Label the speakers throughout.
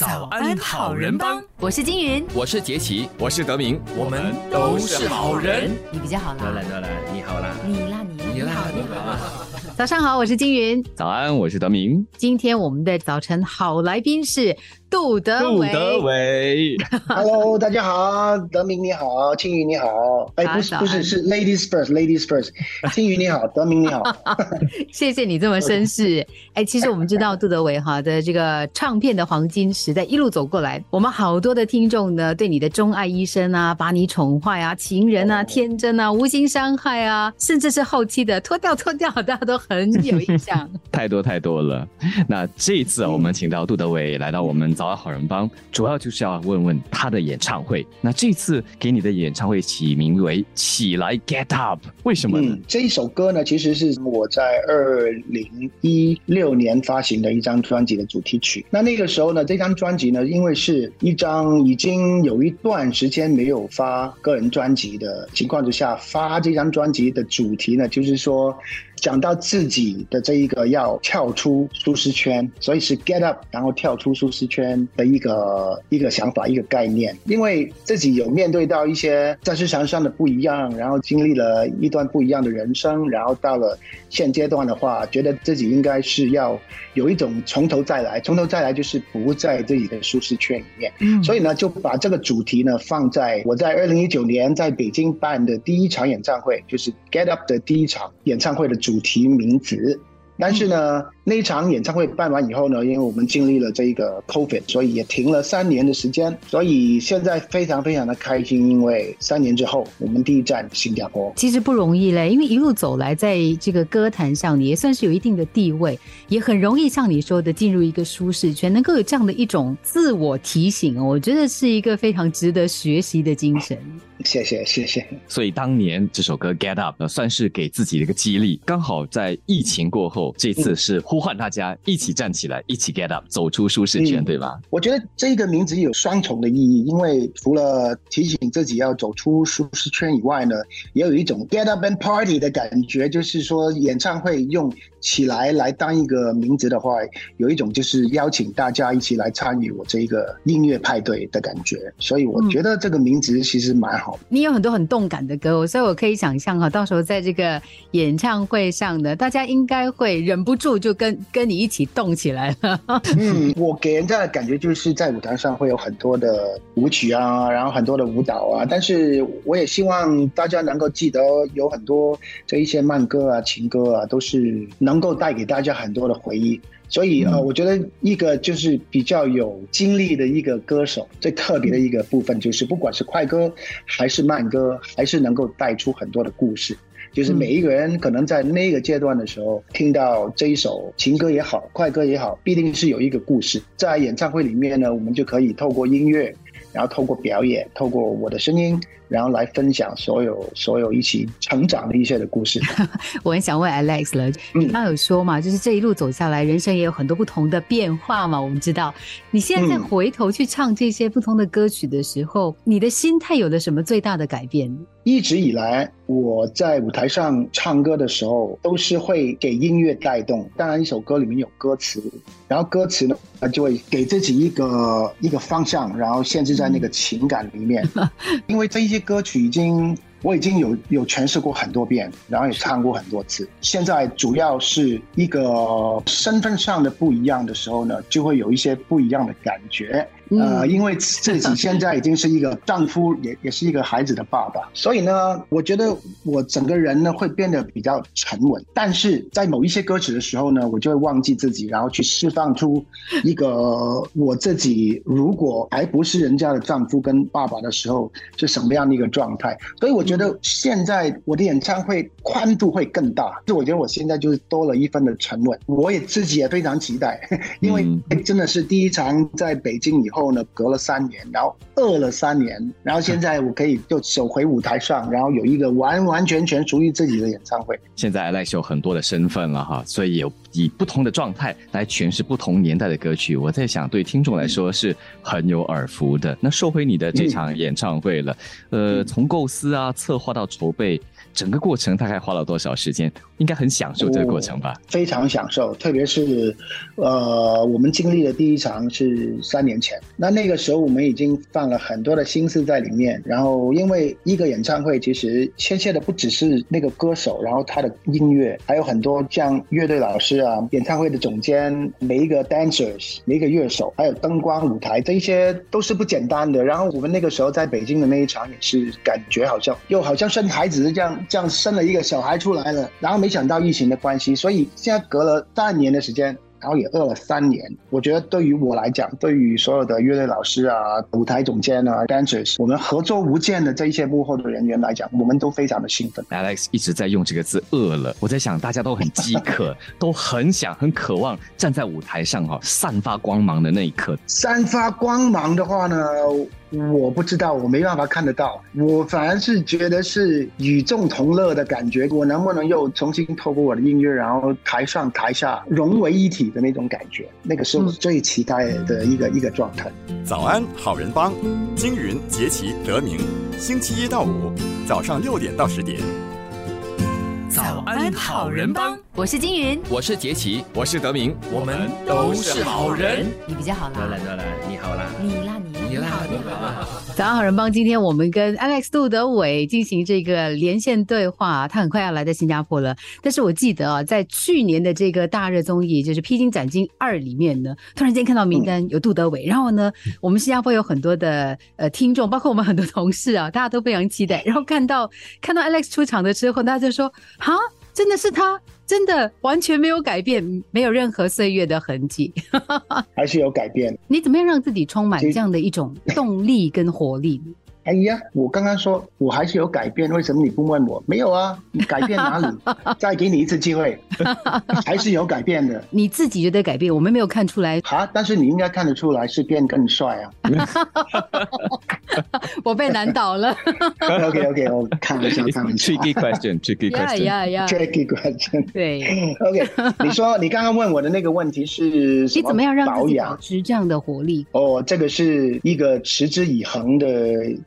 Speaker 1: 早安好人帮，
Speaker 2: 我是金云，
Speaker 3: 我是杰奇，
Speaker 4: 我是德明，
Speaker 1: 我们都是好人。
Speaker 2: 你比较好啦，
Speaker 3: 得了得了，你好啦，
Speaker 2: 你啦你
Speaker 3: 你啦
Speaker 2: 好。
Speaker 3: 你好。
Speaker 2: 早上好，我是金云。
Speaker 4: 早安，我是德明，
Speaker 2: 今天我们的早晨好来宾是杜德
Speaker 4: 杜
Speaker 2: 伟。
Speaker 4: 德伟，
Speaker 5: Hello，大家好，德明你好，青云你好，哎，不是不是是 Ladies first，Ladies first，青云你好，德明你好，
Speaker 2: 谢谢你这么绅士。哎，其实我们知道杜德伟哈的这个唱片的黄金时代一路走过来，我们好多的听众呢对你的钟爱医生啊、把你宠坏啊、情人啊、天真啊、无心伤害啊，甚至是后期的脱掉脱掉，大家都很有印象。
Speaker 4: 太多太多了。那这一次啊，我们请到杜德伟来到我们早安好人帮，主要就是要问问他的演唱会。那这次给你的演唱会起名为“起来 Get Up”，为什么呢？
Speaker 5: 这一首歌呢，其实是我在二零一六年发行的一张专辑的主题曲。那那个时候呢，这张专辑呢，因为是一张已经有一段时间没有发个人专辑的情况之下，发这张专辑的主题呢，就是说。讲到自己的这一个要跳出舒适圈，所以是 get up，然后跳出舒适圈的一个一个想法，一个概念。因为自己有面对到一些在市场上的不一样，然后经历了一段不一样的人生，然后到了现阶段的话，觉得自己应该是要有一种从头再来，从头再来就是不在自己的舒适圈里面。
Speaker 2: 嗯
Speaker 5: 所以呢，就把这个主题呢放在我在二零一九年在北京办的第一场演唱会，就是 Get Up 的第一场演唱会的主题名字。但是呢，那一场演唱会办完以后呢，因为我们经历了这个 COVID，所以也停了三年的时间。所以现在非常非常的开心，因为三年之后，我们第一站新加坡。
Speaker 2: 其实不容易嘞，因为一路走来，在这个歌坛上，你也算是有一定的地位，也很容易像你说的进入一个舒适圈，能够有这样的一种自我提醒哦，我觉得是一个非常值得学习的精神。
Speaker 5: 谢谢谢谢。
Speaker 4: 所以当年这首歌《Get Up》呃算是给自己的一个激励，刚好在疫情过后，这次是呼唤大家一起站起来，一起 Get Up，走出舒适圈，
Speaker 5: 嗯
Speaker 4: 对吧？
Speaker 5: 我觉得这个名字有双重的意义，因为除了提醒自己要走出舒适圈以外呢，也有一种 get up and party 的感觉，就是说演唱会用起来来当一个名字的话，有一种就是邀请大家一起来参与我这一个音乐派对的感觉，所以我觉得这个名字其实蛮好的。
Speaker 2: 你有很多很动感的歌，所以我可以想象哈，到时候在这个演唱会上呢，大家应该会忍不住就跟跟你一起动起来了。
Speaker 5: 嗯，我给人家的感觉就是在舞台上会有很多的舞曲啊，然后很多的舞蹈啊，但是我也希望大家能够记得，有很多这一些慢歌啊、情歌啊，都是能够带给大家很多的回忆。所以呃，我觉得一个就是比较有经历的一个歌手，最特别的一个部分就是，不管是快歌还是慢歌，还是能够带出很多的故事。就是每一个人可能在那个阶段的时候，听到这一首情歌也好，快歌也好，必定是有一个故事。在演唱会里面呢，我们就可以透过音乐，然后透过表演，透过我的声音，然后来分享所有所有一起成长的一些的故事。
Speaker 2: 我很想问 Alex 了，你刚刚有说嘛，就是这一路走下来，人生也有很多不同的变化嘛。我们知道，你现在再
Speaker 5: 嗯
Speaker 2: 回头去唱这些不同的歌曲的时候，你的心态有了什么最大的改变？
Speaker 5: 一直以来，我在舞台上唱歌的时候，都是会给音乐带动。当然，一首歌里面有歌词，然后歌词呢，就会给自己一个一个方向，然后限制在那个情感里面。因为这一些歌曲已经我已经有有诠释过很多遍，然后也唱过很多次。现在主要是一个身份上的不一样的时候呢，就会有一些不一样的感觉。呃，因为自己现在已经是一个丈夫，也也是一个孩子的爸爸，所以呢，我觉得我整个人呢会变得比较沉稳。但是在某一些歌曲的时候呢，我就会忘记自己，然后去释放出一个我自己，如果还不是人家的丈夫跟爸爸的时候是什么样的一个状态。所以我觉得现在我的演唱会宽度会更大，就我觉得我现在就是多了一分的沉稳。我也自己也非常期待，因为真的是第一场在北京以后。后呢，隔了三年，然后饿了三年，然后现在我可以就走回舞台上，然后有一个完完全全属于自己的演唱会。
Speaker 4: 现在 Alex 有很多的身份了哈，所以有以不同的状态来诠释不同年代的歌曲。我在想，对听众来说是很有耳福的。那说回你的这场演唱会了，呃，从构思啊、策划到筹备。整个过程大概花了多少时间？应该很享受这个过程吧？
Speaker 5: 非常享受，特别是，呃，我们经历的第一场是三年前，那那个时候我们已经放了很多的心思在里面。然后，因为一个演唱会其实牵涉的不只是那个歌手，然后他的音乐，还有很多像乐队老师啊、演唱会的总监、每一个 dancers、每一个乐手，还有灯光、舞台，这一些都是不简单的。然后我们那个时候在北京的那一场也是感觉好像又好像生孩子这样。这样生了一个小孩出来了，然后没想到疫情的关系，所以现在隔了半年的时间。然后也饿了三年，我觉得对于我来讲，对于所有的乐队老师啊、舞台总监啊、dancers，我们合作无间的这一些幕后的人员来讲，我们都非常的兴奋。
Speaker 4: Alex 一直在用这个字“饿了”，我在想大家都很饥渴，都很想、很渴望站在舞台上哈，散发光芒的那一刻。
Speaker 5: 散发光芒的话呢，我不知道，我没办法看得到。我反而是觉得是与众同乐的感觉。我能不能又重新透过我的音乐，然后台上台下融为一体？的那种感觉，那个是我最期待的一个一个状态。
Speaker 3: 早安，好人帮，金云、杰奇、德明，星期一到五早上六点到十点。
Speaker 1: 早安，好人帮，
Speaker 2: 我是金云，
Speaker 6: 我是杰奇，
Speaker 1: 我是德明，我们都是好人。
Speaker 2: 你比较好啦，
Speaker 6: 得了得了，你好啦，
Speaker 2: 你啦你。
Speaker 6: 你好，你好。
Speaker 2: 早上好人帮，今天我们跟 Alex 杜德伟进行这个连线对话，他很快要来到新加坡了。但是我记得啊，在去年的这个大热综艺，就是《披荆斩棘二》里面呢，突然间看到名单有杜德伟，然后呢，我们新加坡有很多的呃听众，包括我们很多同事啊，大家都非常期待。然后看到看到 Alex 出场的时候，大家就说：哈，真的是他。真的完全没有改变，没有任何岁月的痕迹，
Speaker 5: 还是有改变。
Speaker 2: 你怎么样让自己充满这样的一种动力跟活力？
Speaker 5: 哎呀，我刚刚说我还是有改变，为什么你不问我？没有啊，你改变哪里？再给你一次机会，还是有改变的。
Speaker 2: 你自己觉得改变，我们没有看出来。
Speaker 5: 好，但是你应该看得出来是变更帅啊。
Speaker 2: 我被难倒了。
Speaker 5: OK OK，我看一下他们。
Speaker 4: Tricky question，tricky
Speaker 5: question，tricky question。
Speaker 2: 对。
Speaker 5: OK，你说你刚刚问我的那个问题是，
Speaker 2: 你怎么样让保养保持这样的活力？
Speaker 5: 哦，这个是一个持之以恒的。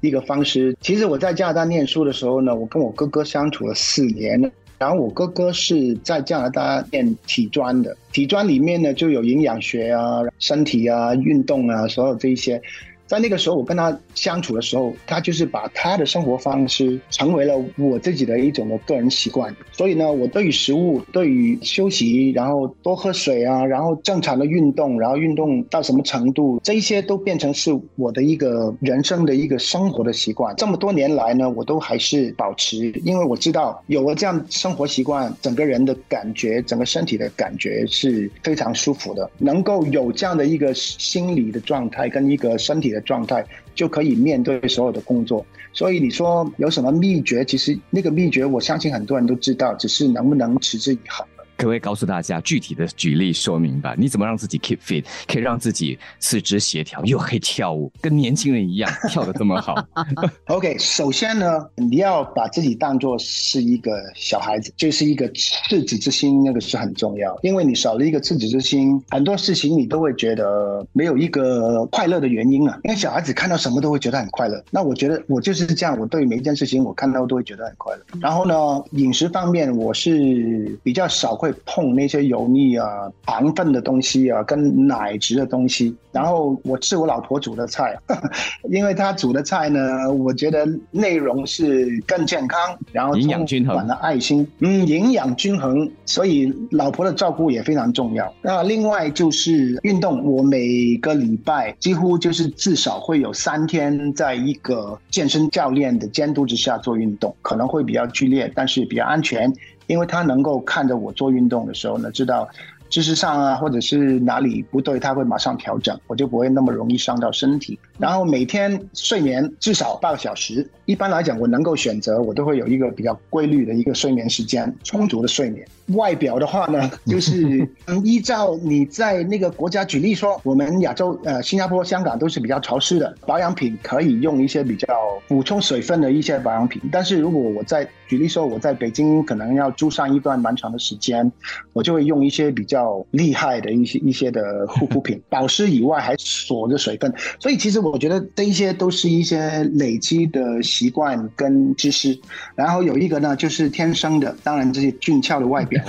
Speaker 5: 一个方式，其实我在加拿大念书的时候呢，我跟我哥哥相处了四年，然后我哥哥是在加拿大念体专的，体专里面呢就有营养学啊、身体啊、运动啊，所有这一些。在那个时候，我跟他相处的时候，他就是把他的生活方式成为了我自己的一种的个人习惯。所以呢，我对于食物、对于休息，然后多喝水啊，然后正常的运动，然后运动到什么程度，这一些都变成是我的一个人生的一个生活的习惯。这么多年来呢，我都还是保持，因为我知道有了这样生活习惯，整个人的感觉，整个身体的感觉是非常舒服的。能够有这样的一个心理的状态跟一个身体的状态就可以面对所有的工作，所以你说有什么秘诀？其实那个秘诀，我相信很多人都知道，只是能不能持之以恒。
Speaker 4: 可不可以告诉大家具体的举例说明吧？你怎么让自己 keep fit，可以让自己四肢协调，又可以跳舞，跟年轻人一样跳的这么好？
Speaker 5: OK，首先呢，你要把自己当做是一个小孩子，就是一个赤子之心，那个是很重要。因为你少了一个赤子之心，很多事情你都会觉得没有一个快乐的原因啊。因为小孩子看到什么都会觉得很快乐。那我觉得我就是这样，我对每一件事情我看到都会觉得很快乐。然后呢，饮食方面我是比较少会。碰那些油腻啊、糖分的东西啊，跟奶质的东西。然后我吃我老婆煮的菜，因为她煮的菜呢，我觉得内容是更健康，然后
Speaker 4: 营养均衡，
Speaker 5: 了爱心，嗯，营养均衡，所以老婆的照顾也非常重要。那另外就是运动，我每个礼拜几乎就是至少会有三天在一个健身教练的监督之下做运动，可能会比较剧烈，但是比较安全。因为他能够看着我做运动的时候呢，知道知识上啊，或者是哪里不对，他会马上调整，我就不会那么容易伤到身体。然后每天睡眠至少半个小时，一般来讲，我能够选择，我都会有一个比较规律的一个睡眠时间，充足的睡眠。外表的话呢，就 是依照你在那个国家，举例说，我们亚洲呃，新加坡、香港都是比较潮湿的，保养品可以用一些比较补充水分的一些保养品。但是如果我在举例说，我在北京可能要住上一段蛮长的时间，我就会用一些比较厉害的一些一些的护肤品，保湿以外还锁着水分。所以其实我觉得这一些都是一些累积的习惯跟知识。然后有一个呢，就是天生的，当然这些俊俏的外表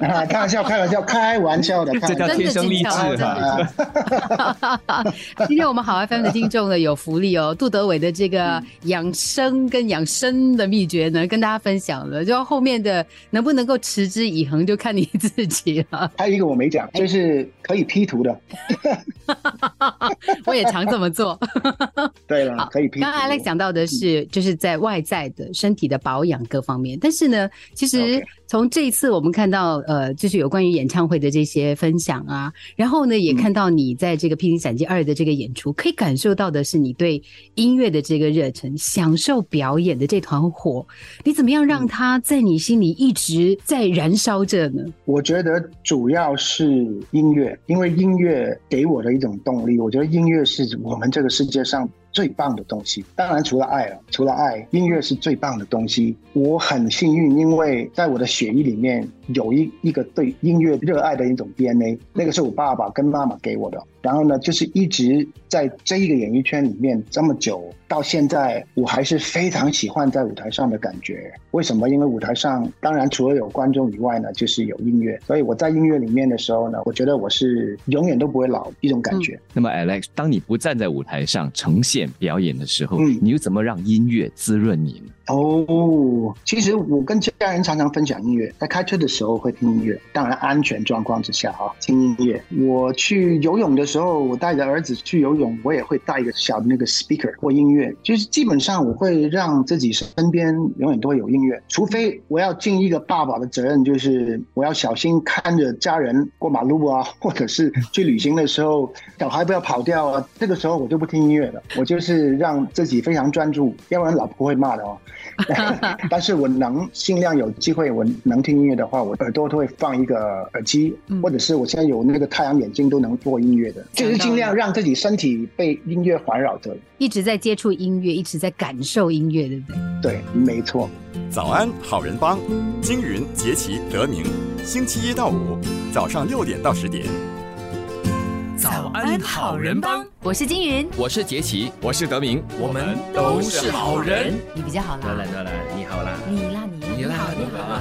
Speaker 5: 啊，开玩笑，开玩笑，开玩笑的，
Speaker 4: 这叫天生丽质
Speaker 2: 哈。今天我们好 FM 的听众呢有福利哦，杜德伟的这个养生跟养生的秘诀呢。跟大家分享了，就后面的能不能够持之以恒，就看你自己了。
Speaker 5: 还有一个我没讲，就是可以 P 图的，
Speaker 2: 我也常这么做。
Speaker 5: 对了，可以 P。
Speaker 2: 刚刚 Alex 讲到的是，就是在外在的身体的保养各方面，但是呢，其实。从这一次我们看到，呃，就是有关于演唱会的这些分享啊，然后呢，也看到你在这个《披荆斩棘二》的这个演出，可以感受到的是你对音乐的这个热忱，享受表演的这团火，你怎么样让它在你心里一直在燃烧着呢？
Speaker 5: 我觉得主要是音乐，因为音乐给我的一种动力。我觉得音乐是我们这个世界上。最棒的东西，当然除了爱了，除了爱，音乐是最棒的东西。我很幸运，因为在我的血液里面有一一个对音乐热爱的一种 DNA，那个是我爸爸跟妈妈给我的。然后呢，就是一直在这一个演艺圈里面这么久，到现在我还是非常喜欢在舞台上的感觉。为什么？因为舞台上当然除了有观众以外呢，就是有音乐。所以我在音乐里面的时候呢，我觉得我是永远都不会老一种感觉。
Speaker 4: 那么，Alex，当你不站在舞台上呈现表演的时候，你又怎么让音乐滋润你呢？
Speaker 5: 哦，其实我跟家人常常分享音乐，在开车的时候会听音乐，当然安全状况之下啊，听音乐。我去游泳的时候，我带着儿子去游泳，我也会带一个小的那个 speaker 或音乐，就是基本上我会让自己身边永远都会有音乐，除非我要尽一个爸爸的责任，就是我要小心看着家人过马路啊，或者是去旅行的时候，小孩不要跑掉啊，这个时候我就不听音乐了，我就是让自己非常专注，要不然老婆会骂的哦。但是我能尽量有机会，我能听音乐的话，我耳朵都会放一个耳机，或者是我现在有那个太阳眼镜都能做音乐的，就是尽量让自己身体被音乐环绕着，
Speaker 2: 一直在接触音乐，一直在感受音乐，对不对？
Speaker 5: 对，没错。
Speaker 3: 早安，好人帮，金云杰奇德明，星期一到五早上六点到十点。
Speaker 1: 早安，好人帮。
Speaker 2: 我是金云，
Speaker 6: 我是杰奇，
Speaker 1: 我是德明，我们都是好人。
Speaker 2: 你比较好啦。
Speaker 6: 得了得了，你好啦。
Speaker 2: 你啦你，
Speaker 6: 你啦你好。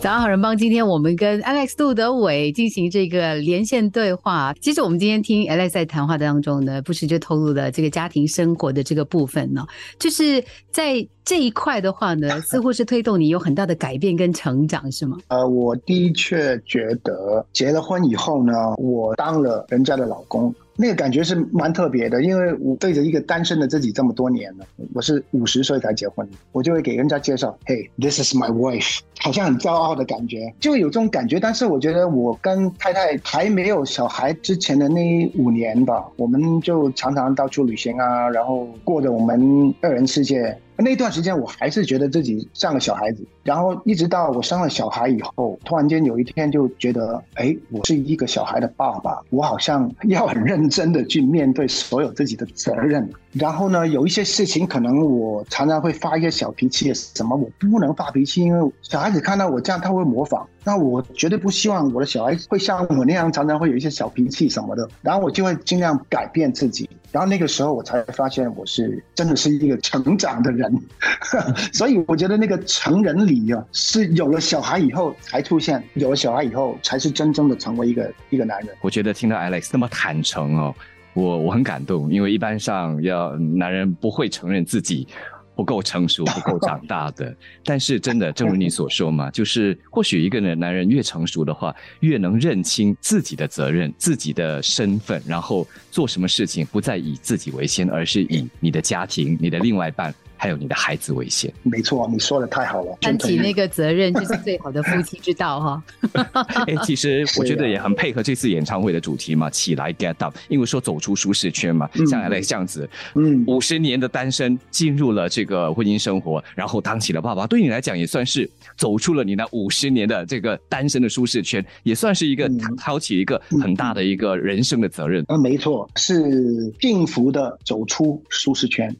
Speaker 2: 早安，好人帮。今天我们跟 Alex 杜德伟进行这个连线对话。其实我们今天听 Alex 在谈话当中呢，不时就透露了这个家庭生活的这个部分呢，就是在这一块的话呢，似乎是推动你有很大的改变跟成长，是吗？
Speaker 5: 呃，我的确觉得结了婚以后呢，我当了人家的老公。那个感觉是蛮特别的，因为我对着一个单身的自己这么多年了，我是五十岁才结婚，我就会给人家介绍，Hey，this is my wife，好像很骄傲的感觉，就有这种感觉。但是我觉得我跟太太还没有小孩之前的那五年吧，我们就常常到处旅行啊，然后过着我们二人世界。那段时间我还是觉得自己像个小孩子，然后一直到我生了小孩以后，突然间有一天就觉得，哎，我是一个小孩的爸爸，我好像 要很认真的去面对所有自己的责任。然后呢，有一些事情可能我常常会发一些小脾气，什么我不能发脾气，因为小孩子看到我这样他会模仿。那我绝对不希望我的小孩会像我那样，常常会有一些小脾气什么的。然后我就会尽量改变自己。然后那个时候我才发现，我是真的是一个成长的人。所以我觉得那个成人礼啊，是有了小孩以后才出现，有了小孩以后才是真正的成为一个一个男人。
Speaker 4: 我觉得听到 Alex 那么坦诚哦，我我很感动，因为一般上要男人不会承认自己。不够成熟，不够长大的。但是真的，正如你所说嘛，就是或许一个人男人越成熟的话，越能认清自己的责任、自己的身份，然后做什么事情不再以自己为先，而是以你的家庭、你的另外一半。还有你的孩子为先。
Speaker 5: 没错，你说的太好了，
Speaker 2: 担起那个责任就是最好的夫妻之道哈。
Speaker 4: 哎，其实我觉得也很配合这次演唱会的主题嘛，起来 get up，因为说走出舒适圈嘛，像 Alex 这样子，嗯，五十年的单身进入了这个婚姻生活，然后当起了爸爸，对你来讲也算是走出了你那五十年的这个单身的舒适圈，也算是一个挑起一个很大的一个人生的责任。
Speaker 5: 嗯，没错，是幸福的走出舒适圈。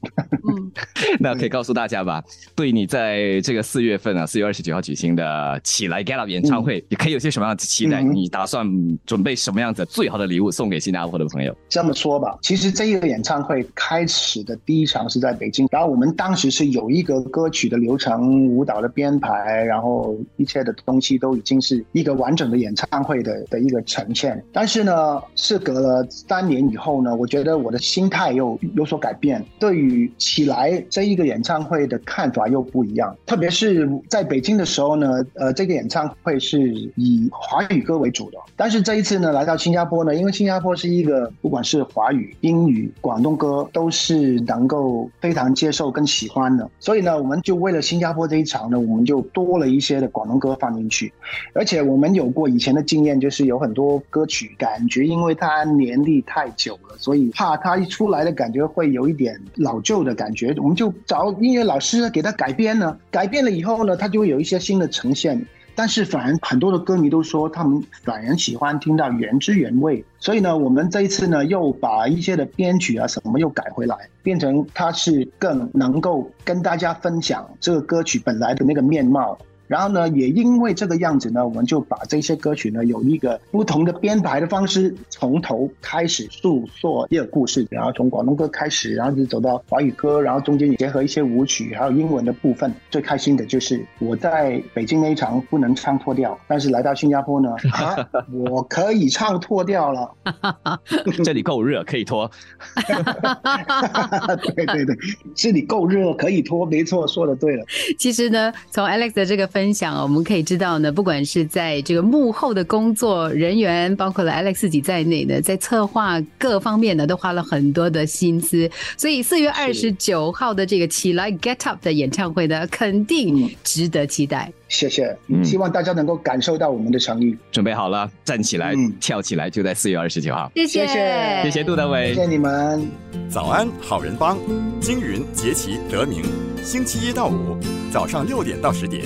Speaker 4: 嗯，那可以告诉大家吧，对你在这个四月份啊，四月二十九号举行的起来 get up 演唱会，也可以有些什么样的期待？你打算准备什么样子最好的礼物送给新加坡的朋友？
Speaker 5: 这么说吧，其实这一个演唱会开始的第一场是在北京，然后我们当时是有一个歌曲的流程、舞蹈的编排，然后一切的东西都已经是一个完整的演唱会的的一个呈现。但是呢，事隔了三年以后呢，我觉得我的心态又有所改变，对于起来这一一个演唱会的看法又不一样。特别是在北京的时候呢，呃，这个演唱会是以华语歌为主的，但是这一次呢，来到新加坡呢，因为新加坡是一个不管是华语、英语、广东歌都是能够非常接受跟喜欢的，所以呢，我们就为了新加坡这一场呢，我们就多了一些的广东歌放进去，而且我们有过以前的经验，就是有很多歌曲感觉因为它年历太久了，所以怕它一出来的感觉会有一点老旧的感觉，我们就找音乐老师给他改编呢，改变了以后呢，他就会有一些新的呈现。但是反而很多的歌迷都说，他们反而喜欢听到原汁原味。所以呢，我们这一次呢，又把一些的编曲啊什么又改回来，变成它是更能够跟大家分享这个歌曲本来的那个面貌。然后呢，也因为这个样子呢，我们就把这些歌曲呢，有一个不同的编排的方式，从头开始诉说一个故事，然后从广东歌开始，然后就走到华语歌，然后中间也结合一些舞曲，还有英文的部分。最开心的就是我在北京那一场不能唱脱掉，但是来到新加坡呢，啊，我可以唱脱掉了。
Speaker 4: 这里够热，可以脱。
Speaker 5: 对 对对，这里够热，可以脱，没错，说的对了。
Speaker 2: 其实呢，从 Alex 的这个。分享我们可以知道呢，不管是在这个幕后的工作人员，包括了 Alex 自己在内呢，在策划各方面呢，都花了很多的心思。所以四月二十九号的这个起来 Get Up 的演唱会呢，肯定值得期待。
Speaker 5: 谢谢，希望大家能够感受到我们的诚意。
Speaker 4: 准备好了，站起来，跳起来，就在四月二十九号。
Speaker 2: 谢谢，
Speaker 4: 谢谢杜德伟，
Speaker 5: 谢谢你们。
Speaker 3: 早安，好人帮，金云、杰奇、德明，星期一到五早上六点到十点。